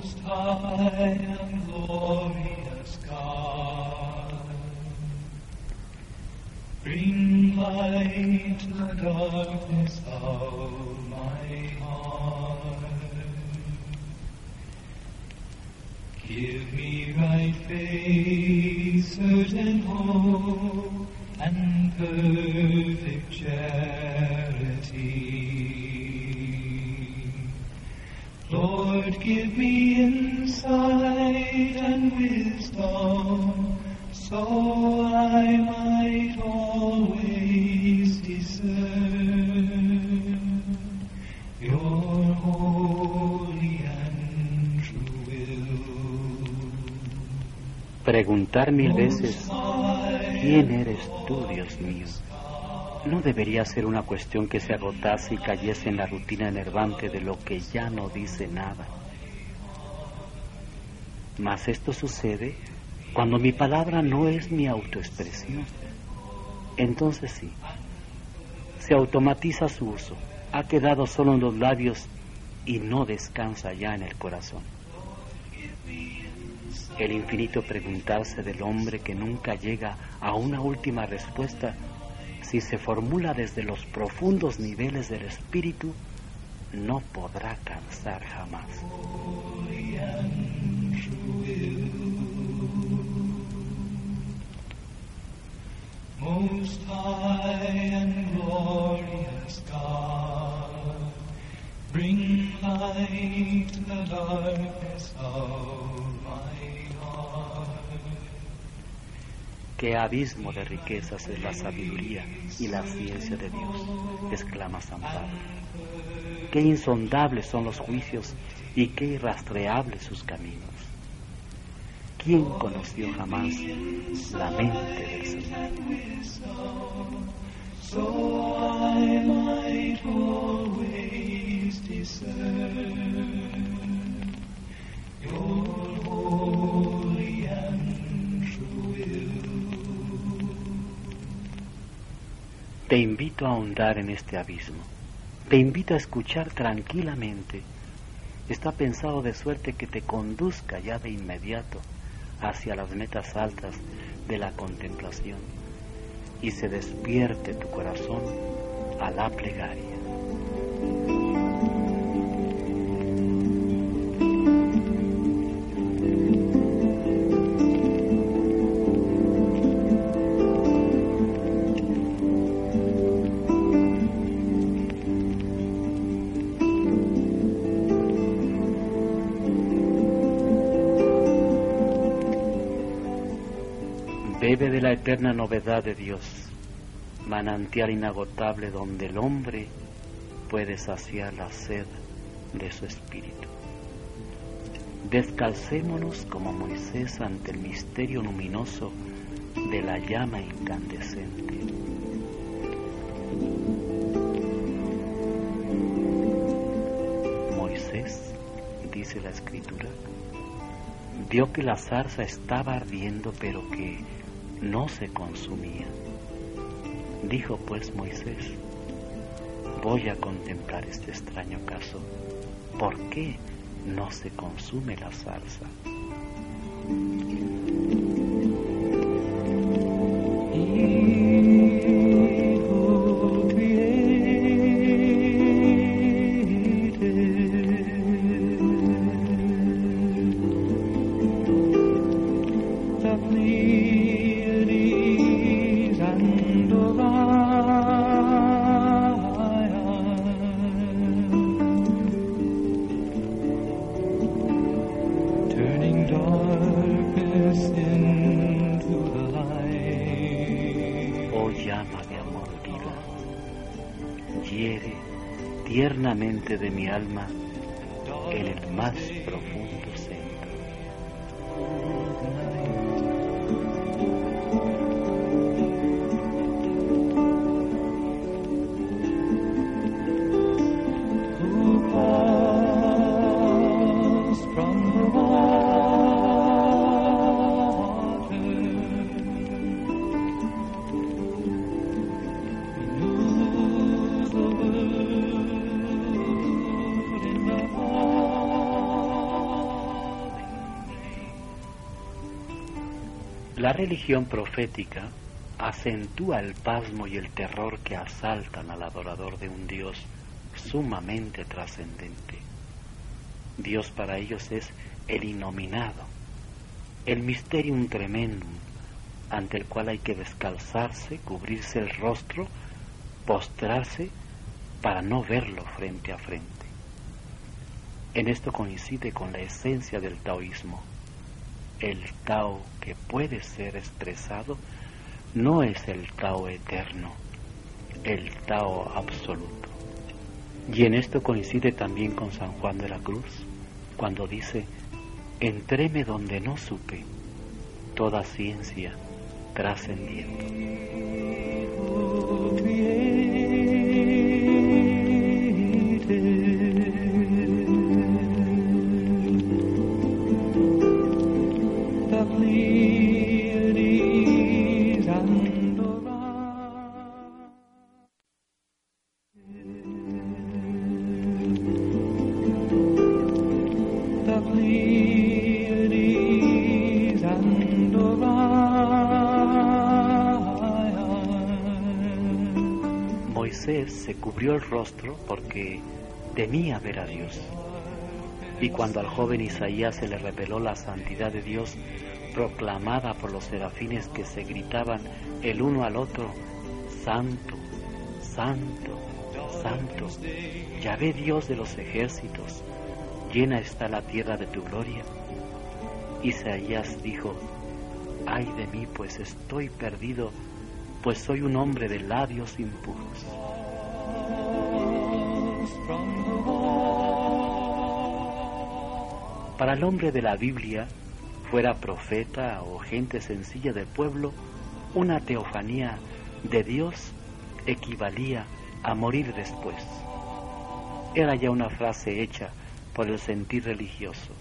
Most high and glorious God, bring light to the darkness of my heart. Give me right faith, certain hope, and perfect charity. Lord, give me Preguntar mil veces, ¿quién eres tú, Dios mío? No debería ser una cuestión que se agotase y cayese en la rutina enervante de lo que ya no dice nada. Mas esto sucede cuando mi palabra no es mi autoexpresión. Entonces sí, se automatiza su uso, ha quedado solo en los labios y no descansa ya en el corazón. El infinito preguntarse del hombre que nunca llega a una última respuesta si se formula desde los profundos niveles del espíritu, no podrá cansar jamás. Qué abismo de riquezas es la sabiduría y la ciencia de Dios, exclama San Pablo. Qué insondables son los juicios y qué irrastreables sus caminos. ¿Quién conoció jamás la mente del Señor? Te invito a ahondar en este abismo. Te invito a escuchar tranquilamente. Está pensado de suerte que te conduzca ya de inmediato hacia las metas altas de la contemplación y se despierte tu corazón a la plegaria. Eterna novedad de Dios, manantial inagotable donde el hombre puede saciar la sed de su espíritu. Descalcémonos como Moisés ante el misterio luminoso de la llama incandescente. Moisés, dice la escritura, vio que la zarza estaba ardiendo pero que no se consumía. Dijo pues Moisés, voy a contemplar este extraño caso. ¿Por qué no se consume la zarza? Llama de amor viva, hiere tiernamente de mi alma en el más profundo religión profética acentúa el pasmo y el terror que asaltan al adorador de un Dios sumamente trascendente. Dios para ellos es el innominado, el mysterium tremendum, ante el cual hay que descalzarse, cubrirse el rostro, postrarse para no verlo frente a frente. En esto coincide con la esencia del taoísmo. El Tao que puede ser expresado no es el Tao eterno, el Tao absoluto. Y en esto coincide también con San Juan de la Cruz, cuando dice, entréme donde no supe, toda ciencia trascendiendo. Ver a Dios. Y cuando al joven Isaías se le reveló la santidad de Dios, proclamada por los serafines que se gritaban el uno al otro, Santo, Santo, Santo, Yahvé Dios de los ejércitos, llena está la tierra de tu gloria. Isaías dijo, ay de mí, pues estoy perdido, pues soy un hombre de labios impuros. Para el hombre de la Biblia, fuera profeta o gente sencilla del pueblo, una teofanía de Dios equivalía a morir después. Era ya una frase hecha por el sentir religioso.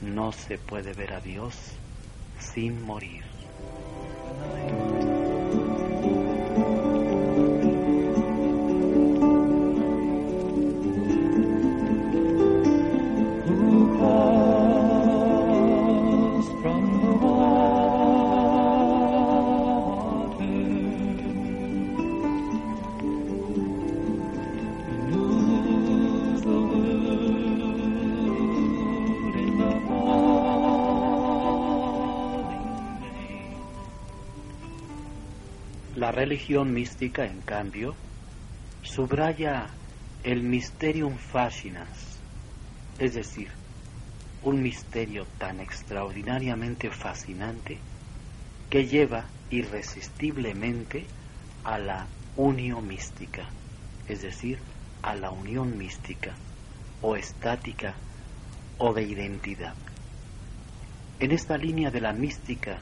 No se puede ver a Dios sin morir. Religión mística, en cambio, subraya el mysterium fascinans, es decir, un misterio tan extraordinariamente fascinante que lleva irresistiblemente a la unión mística, es decir, a la unión mística o estática o de identidad. En esta línea de la mística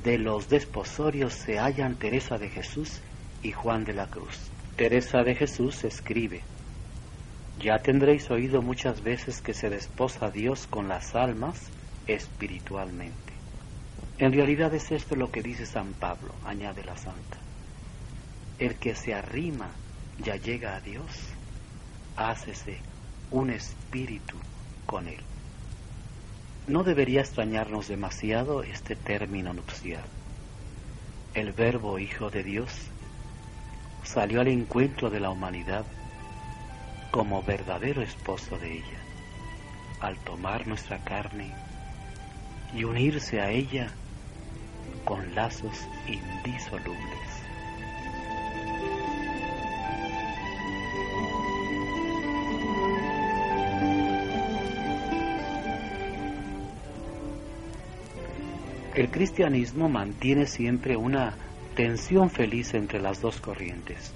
de los desposorios se hallan Teresa de Jesús y Juan de la Cruz. Teresa de Jesús escribe, ya tendréis oído muchas veces que se desposa Dios con las almas espiritualmente. En realidad es esto lo que dice San Pablo, añade la santa. El que se arrima ya llega a Dios, hácese un espíritu con él. No debería extrañarnos demasiado este término nupcial. El verbo Hijo de Dios salió al encuentro de la humanidad como verdadero esposo de ella, al tomar nuestra carne y unirse a ella con lazos indisolubles. El cristianismo mantiene siempre una tensión feliz entre las dos corrientes,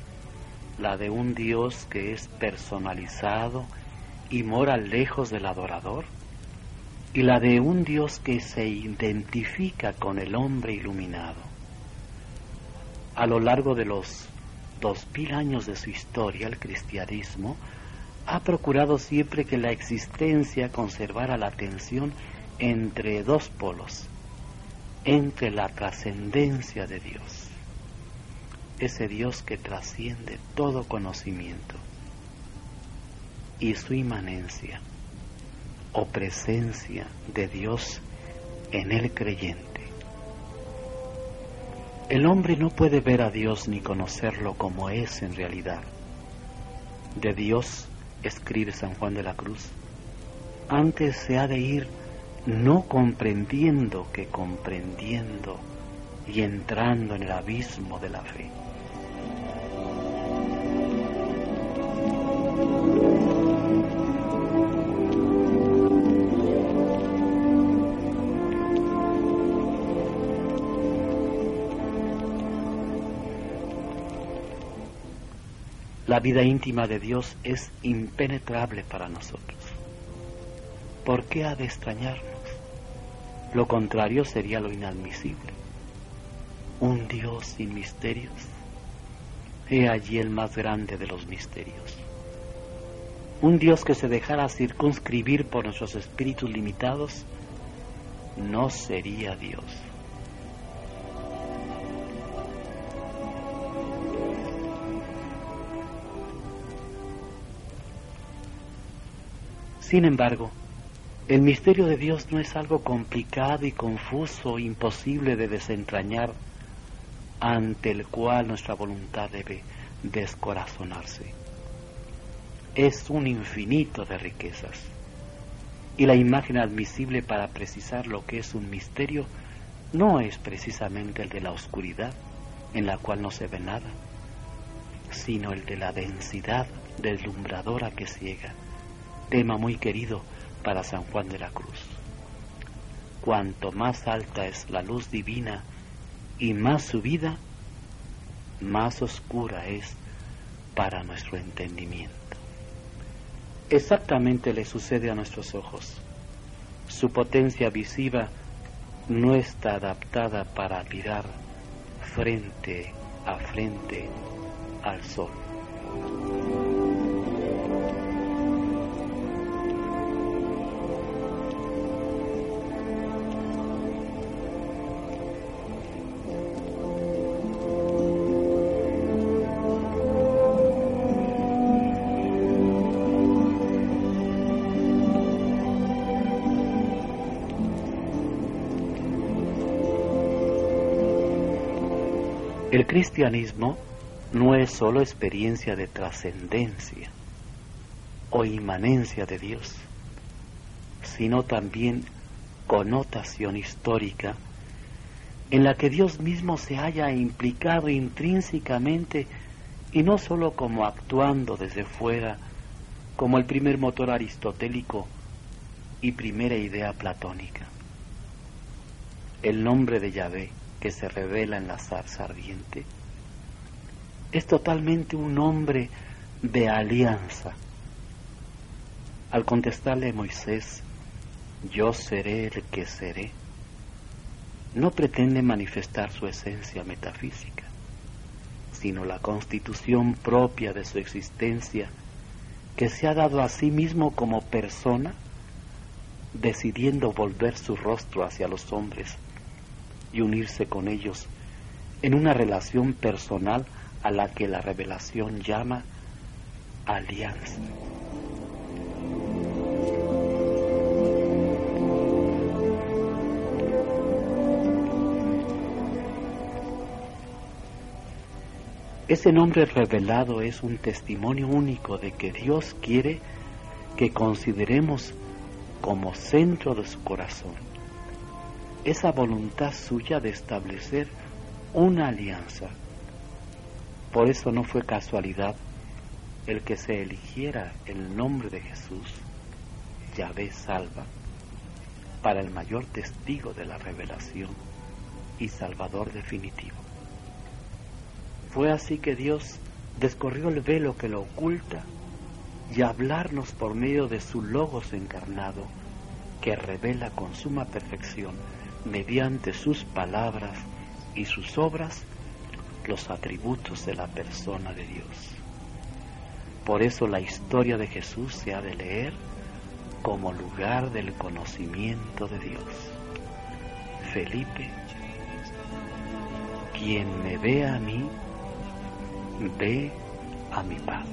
la de un Dios que es personalizado y mora lejos del adorador, y la de un Dios que se identifica con el hombre iluminado. A lo largo de los dos mil años de su historia, el cristianismo ha procurado siempre que la existencia conservara la tensión entre dos polos, entre la trascendencia de Dios, ese Dios que trasciende todo conocimiento, y su inmanencia o presencia de Dios en el creyente, El hombre no puede ver a Dios ni conocerlo como es en realidad. De Dios, escribe San Juan de la Cruz, antes se ha de ir no comprendiendo que comprendiendo y entrando en el abismo de la fe. La vida íntima de Dios es impenetrable para nosotros. ¿Por qué ha de extrañarnos? Lo contrario sería lo inadmisible. Un Dios sin misterios. He allí el más grande de los misterios. Un Dios que se dejara circunscribir por nuestros espíritus limitados no sería Dios. Sin embargo, el misterio de Dios no es algo complicado y confuso, imposible de desentrañar, ante el cual nuestra voluntad debe descorazonarse. Es un infinito de riquezas. Y la imagen admisible para precisar lo que es un misterio no es precisamente el de la oscuridad, en la cual no se ve nada, sino el de la densidad deslumbradora que ciega tema muy querido para San Juan de la Cruz. Cuanto más alta es la luz divina y más subida, más oscura es para nuestro entendimiento. Exactamente le sucede a nuestros ojos. Su potencia visiva no está adaptada para mirar frente a frente al sol. Cristianismo no es solo experiencia de trascendencia o inmanencia de Dios, sino también connotación histórica en la que Dios mismo se haya implicado intrínsecamente y no sólo como actuando desde fuera, como el primer motor aristotélico y primera idea platónica. El nombre de Yahvé que se revela en la zarza ardiente, es totalmente un hombre de alianza. Al contestarle a Moisés, yo seré el que seré, no pretende manifestar su esencia metafísica, sino la constitución propia de su existencia que se ha dado a sí mismo como persona, decidiendo volver su rostro hacia los hombres y unirse con ellos en una relación personal a la que la revelación llama alianza. Ese nombre revelado es un testimonio único de que Dios quiere que consideremos como centro de su corazón esa voluntad suya de establecer una alianza. Por eso no fue casualidad el que se eligiera el nombre de Jesús, Yahvé salva, para el mayor testigo de la revelación y salvador definitivo. Fue así que Dios descorrió el velo que lo oculta y hablarnos por medio de su logos encarnado, que revela con suma perfección mediante sus palabras y sus obras los atributos de la persona de Dios. Por eso la historia de Jesús se ha de leer como lugar del conocimiento de Dios. Felipe, quien me ve a mí, ve a mi Padre.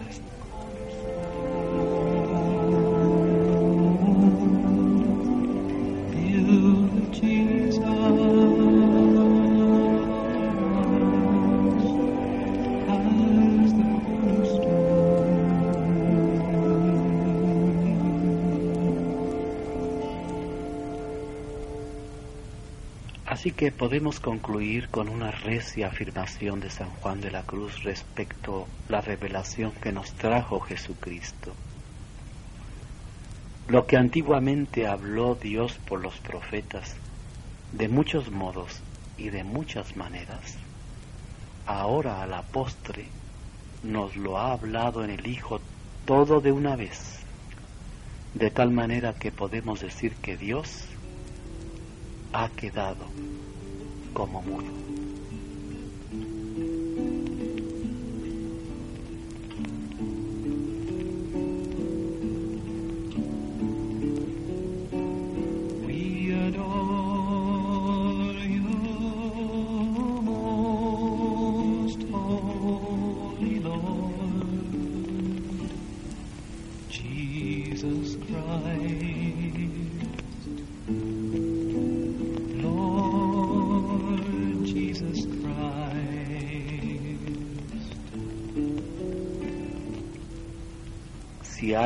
Así que podemos concluir con una recia afirmación de San Juan de la Cruz respecto a la revelación que nos trajo Jesucristo. Lo que antiguamente habló Dios por los profetas, de muchos modos y de muchas maneras, ahora a la postre nos lo ha hablado en el Hijo todo de una vez, de tal manera que podemos decir que Dios ha quedado como mudo.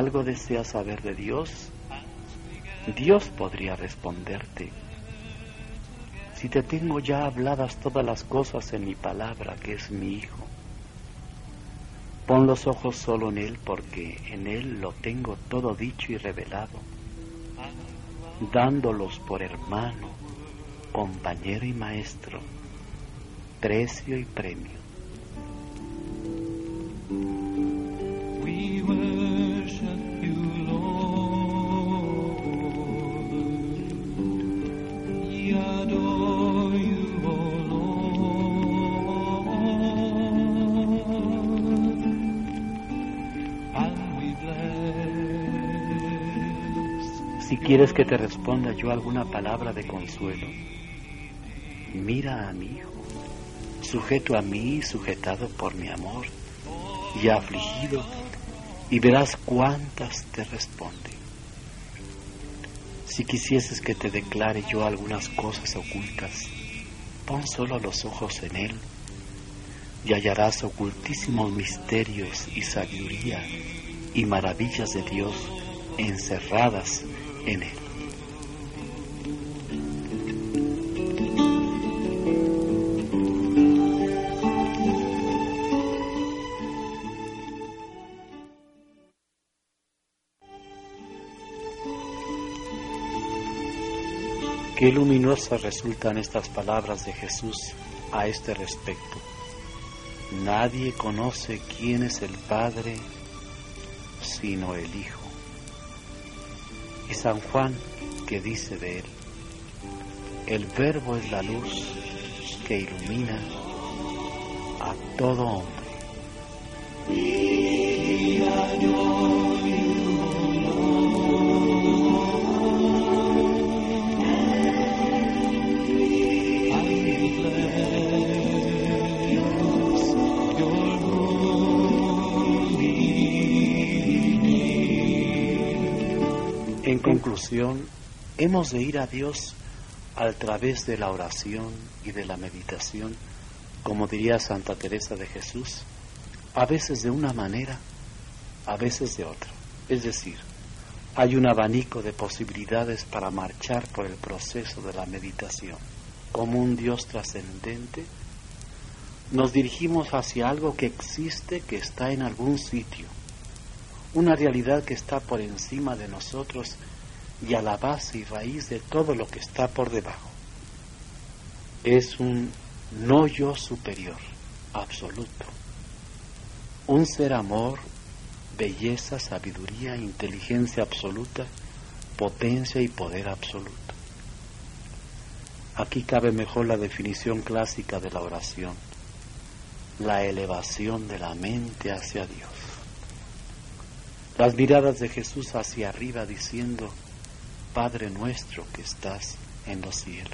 Algo deseas saber de Dios, Dios podría responderte. Si te tengo ya habladas todas las cosas en mi palabra, que es mi Hijo, pon los ojos solo en Él, porque en Él lo tengo todo dicho y revelado, dándolos por hermano, compañero y maestro, precio y premio. Quieres que te responda yo alguna palabra de consuelo, mira a mi hijo, sujeto a mí, sujetado por mi amor, y afligido, y verás cuántas te responden. Si quisieses que te declare yo algunas cosas ocultas, pon solo los ojos en él, y hallarás ocultísimos misterios y sabiduría y maravillas de Dios encerradas él. Qué luminosas resultan estas palabras de Jesús a este respecto. Nadie conoce quién es el Padre sino el Hijo. Y San Juan que dice de él, el Verbo es la luz que ilumina a todo hombre. Conclusión, hemos de ir a Dios a través de la oración y de la meditación, como diría Santa Teresa de Jesús, a veces de una manera, a veces de otra. Es decir, hay un abanico de posibilidades para marchar por el proceso de la meditación. Como un Dios trascendente, nos dirigimos hacia algo que existe, que está en algún sitio, una realidad que está por encima de nosotros y a la base y raíz de todo lo que está por debajo. Es un no yo superior, absoluto. Un ser amor, belleza, sabiduría, inteligencia absoluta, potencia y poder absoluto. Aquí cabe mejor la definición clásica de la oración, la elevación de la mente hacia Dios. Las miradas de Jesús hacia arriba diciendo, Padre nuestro que estás en los cielos.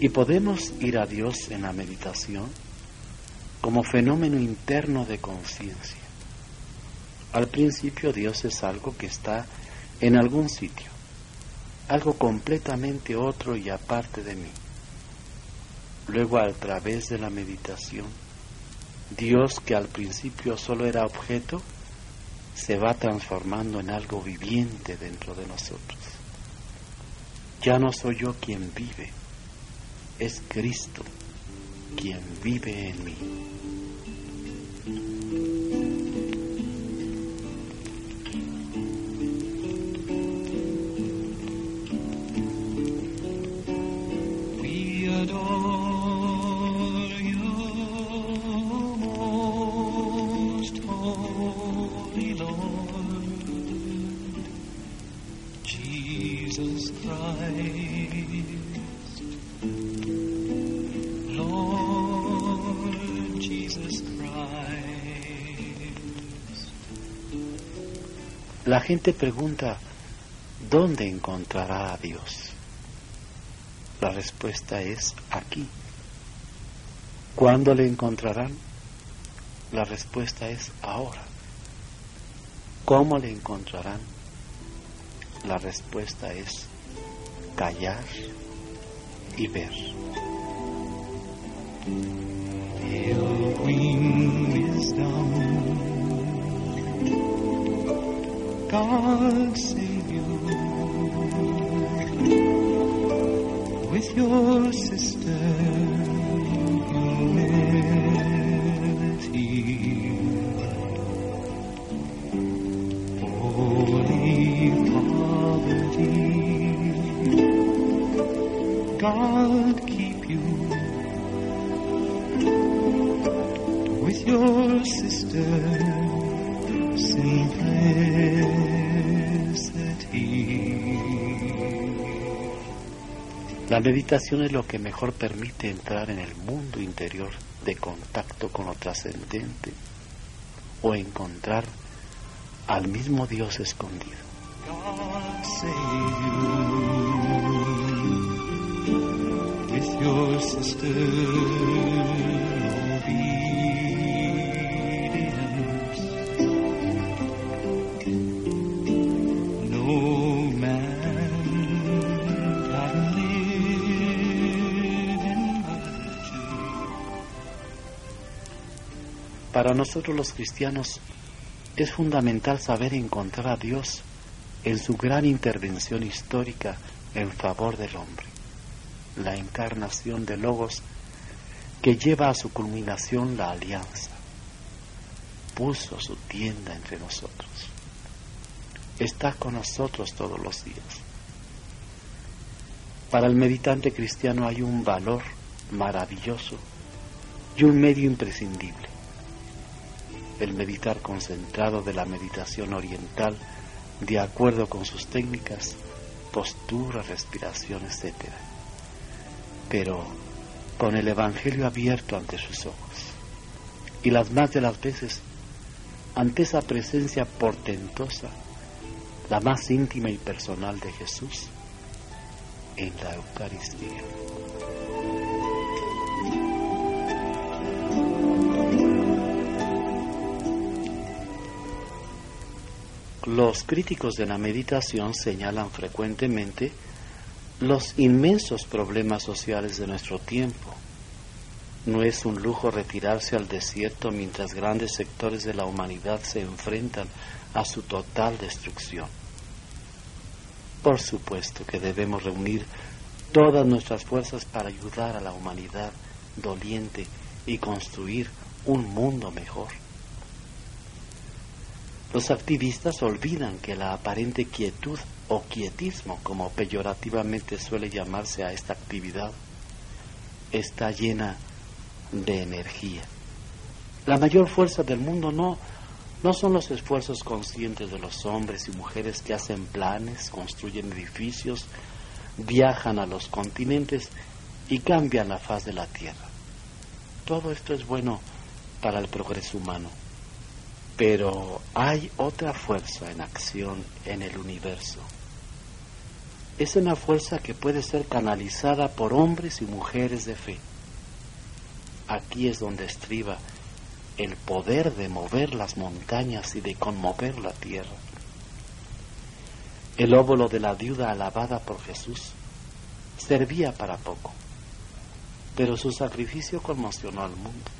Y podemos ir a Dios en la meditación como fenómeno interno de conciencia. Al principio Dios es algo que está en algún sitio, algo completamente otro y aparte de mí. Luego a través de la meditación, Dios que al principio solo era objeto, se va transformando en algo viviente dentro de nosotros. Ya no soy yo quien vive, es Cristo quien vive en mí. Gente pregunta, ¿dónde encontrará a Dios? La respuesta es aquí. ¿Cuándo le encontrarán? La respuesta es ahora. ¿Cómo le encontrarán? La respuesta es callar y ver. God save you with your sister La meditación es lo que mejor permite entrar en el mundo interior de contacto con lo trascendente o encontrar al mismo Dios escondido. Para nosotros los cristianos es fundamental saber encontrar a Dios en su gran intervención histórica en favor del hombre, la encarnación de Logos que lleva a su culminación la alianza. Puso su tienda entre nosotros. Está con nosotros todos los días. Para el meditante cristiano hay un valor maravilloso y un medio imprescindible el meditar concentrado de la meditación oriental de acuerdo con sus técnicas, postura, respiración, etc. Pero con el Evangelio abierto ante sus ojos. Y las más de las veces, ante esa presencia portentosa, la más íntima y personal de Jesús, en la Eucaristía. Los críticos de la meditación señalan frecuentemente los inmensos problemas sociales de nuestro tiempo. No es un lujo retirarse al desierto mientras grandes sectores de la humanidad se enfrentan a su total destrucción. Por supuesto que debemos reunir todas nuestras fuerzas para ayudar a la humanidad doliente y construir un mundo mejor. Los activistas olvidan que la aparente quietud o quietismo, como peyorativamente suele llamarse a esta actividad, está llena de energía. La mayor fuerza del mundo no, no son los esfuerzos conscientes de los hombres y mujeres que hacen planes, construyen edificios, viajan a los continentes y cambian la faz de la Tierra. Todo esto es bueno para el progreso humano. Pero hay otra fuerza en acción en el universo. Es una fuerza que puede ser canalizada por hombres y mujeres de fe. Aquí es donde estriba el poder de mover las montañas y de conmover la tierra. El óvulo de la viuda alabada por Jesús servía para poco, pero su sacrificio conmocionó al mundo.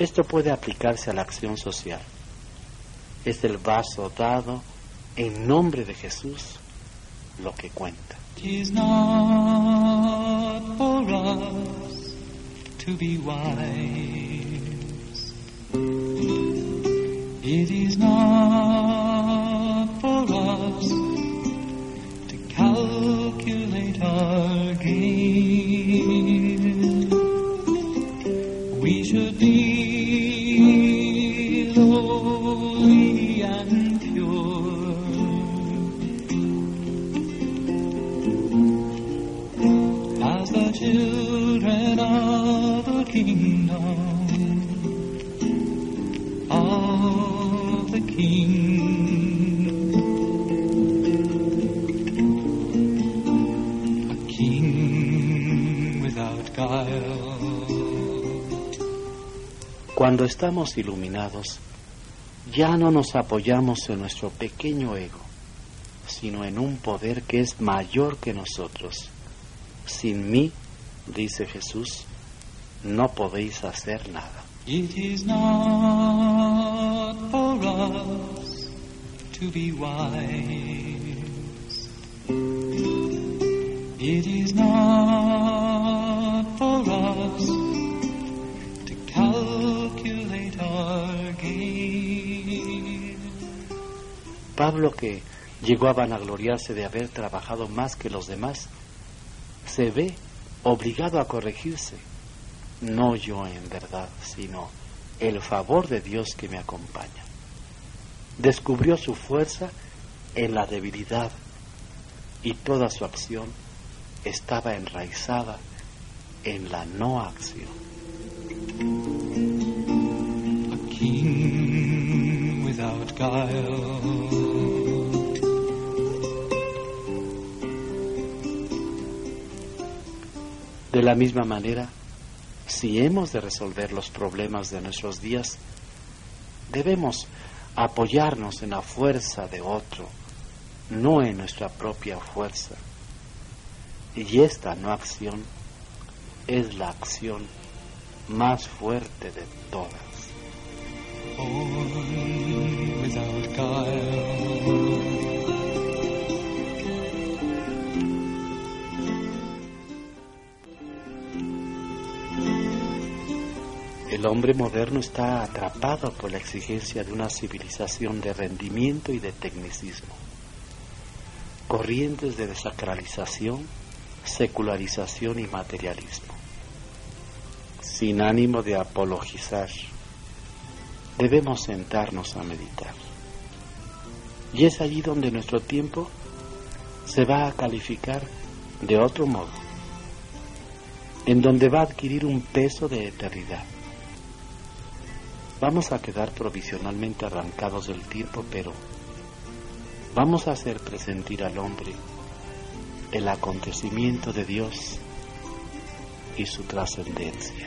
Esto puede aplicarse a la acción social. Es el vaso dado en nombre de Jesús lo que cuenta. Tis not for us to be wise. It is not for us to calculate our gain. We should be Cuando estamos iluminados, ya no nos apoyamos en nuestro pequeño ego, sino en un poder que es mayor que nosotros. Sin mí, dice Jesús, no podéis hacer nada. It is not for us to be wise. It is not for us to calculate our gain. Pablo, que llegó a vanagloriarse de haber trabajado más que los demás, se ve obligado a corregirse. No yo en verdad, sino el favor de Dios que me acompaña. Descubrió su fuerza en la debilidad y toda su acción estaba enraizada en la no acción. A king without guile. De la misma manera, si hemos de resolver los problemas de nuestros días, debemos apoyarnos en la fuerza de otro, no en nuestra propia fuerza. Y esta no acción es la acción más fuerte de todas. El hombre moderno está atrapado por la exigencia de una civilización de rendimiento y de tecnicismo. Corrientes de desacralización, secularización y materialismo. Sin ánimo de apologizar, debemos sentarnos a meditar. Y es allí donde nuestro tiempo se va a calificar de otro modo, en donde va a adquirir un peso de eternidad. Vamos a quedar provisionalmente arrancados del tiempo, pero vamos a hacer presentir al hombre el acontecimiento de Dios y su trascendencia.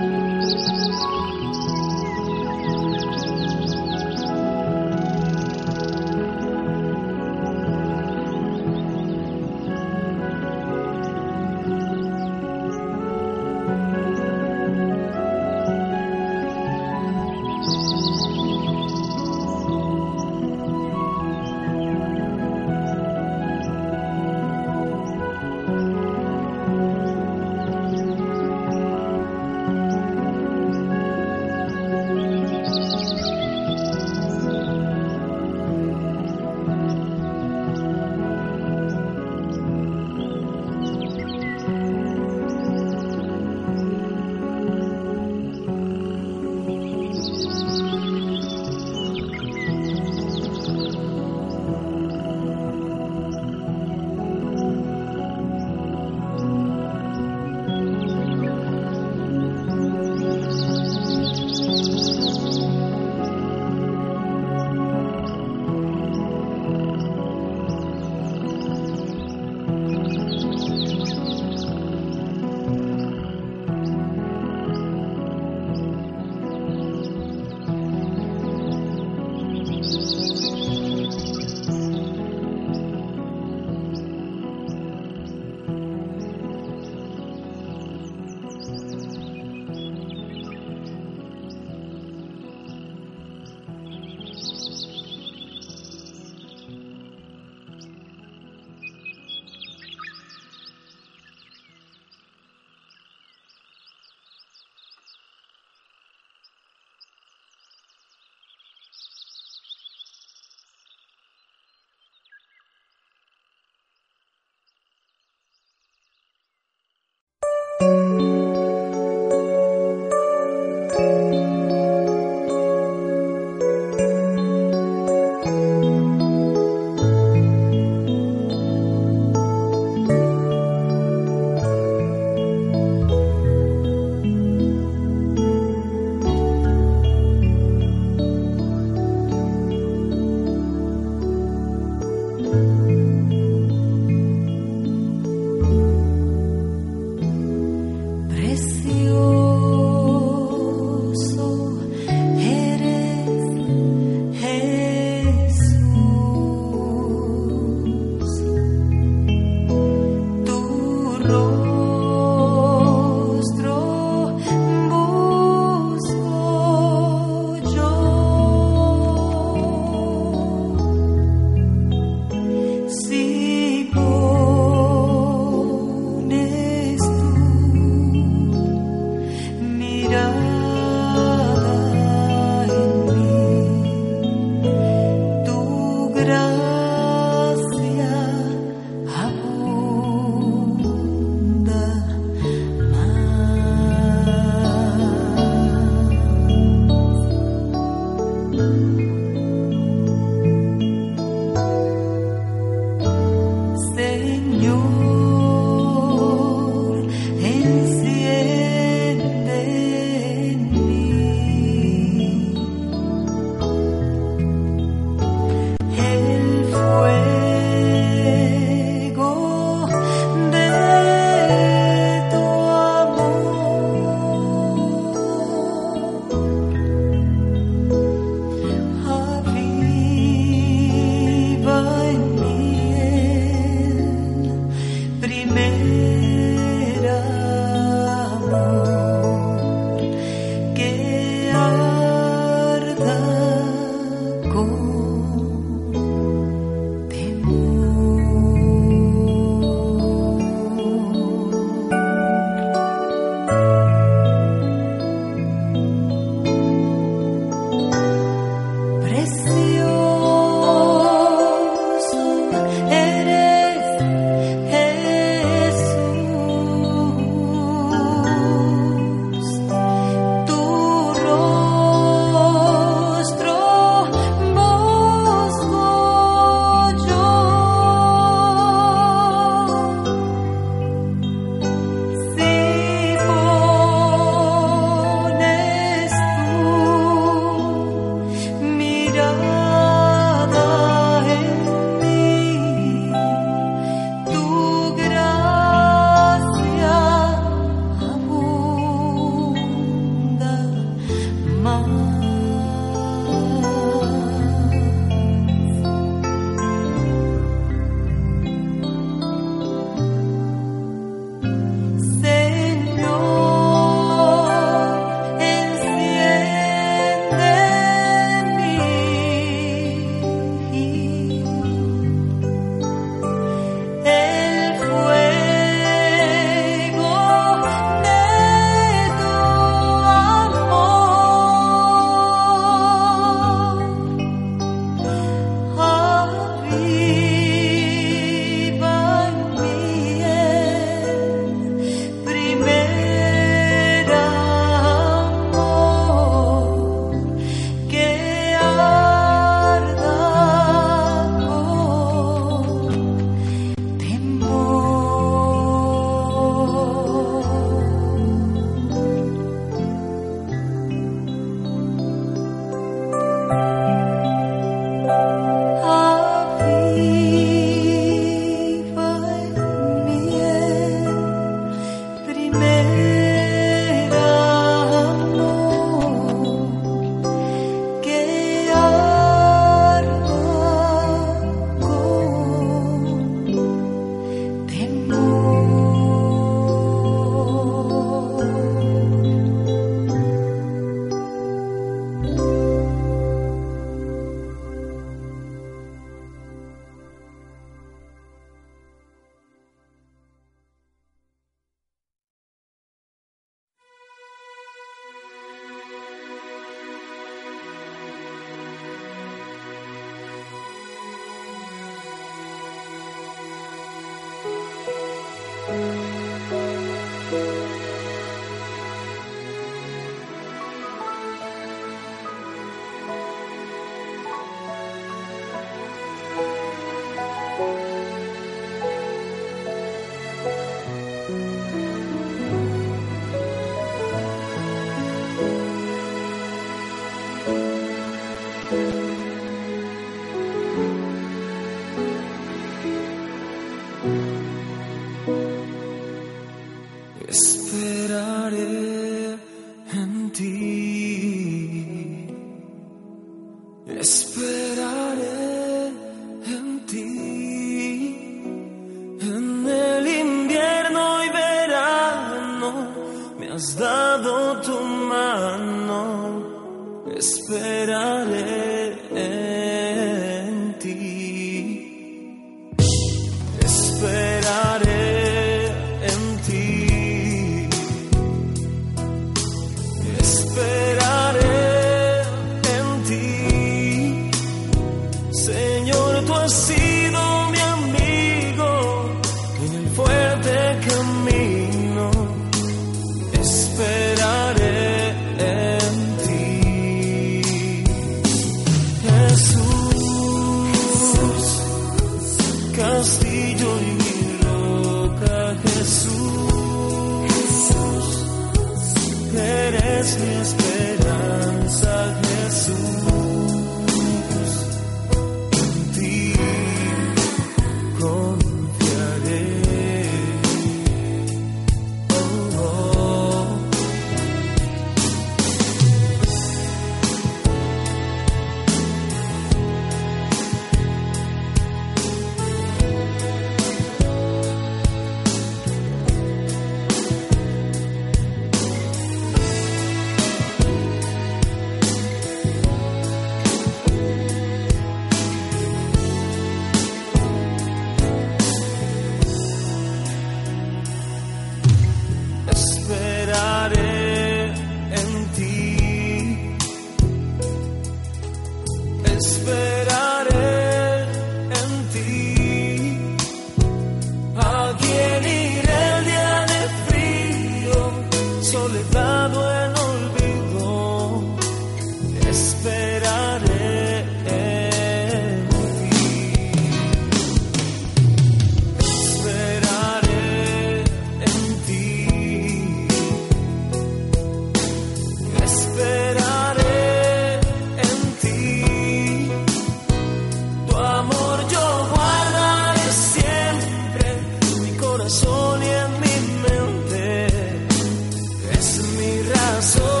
mi razón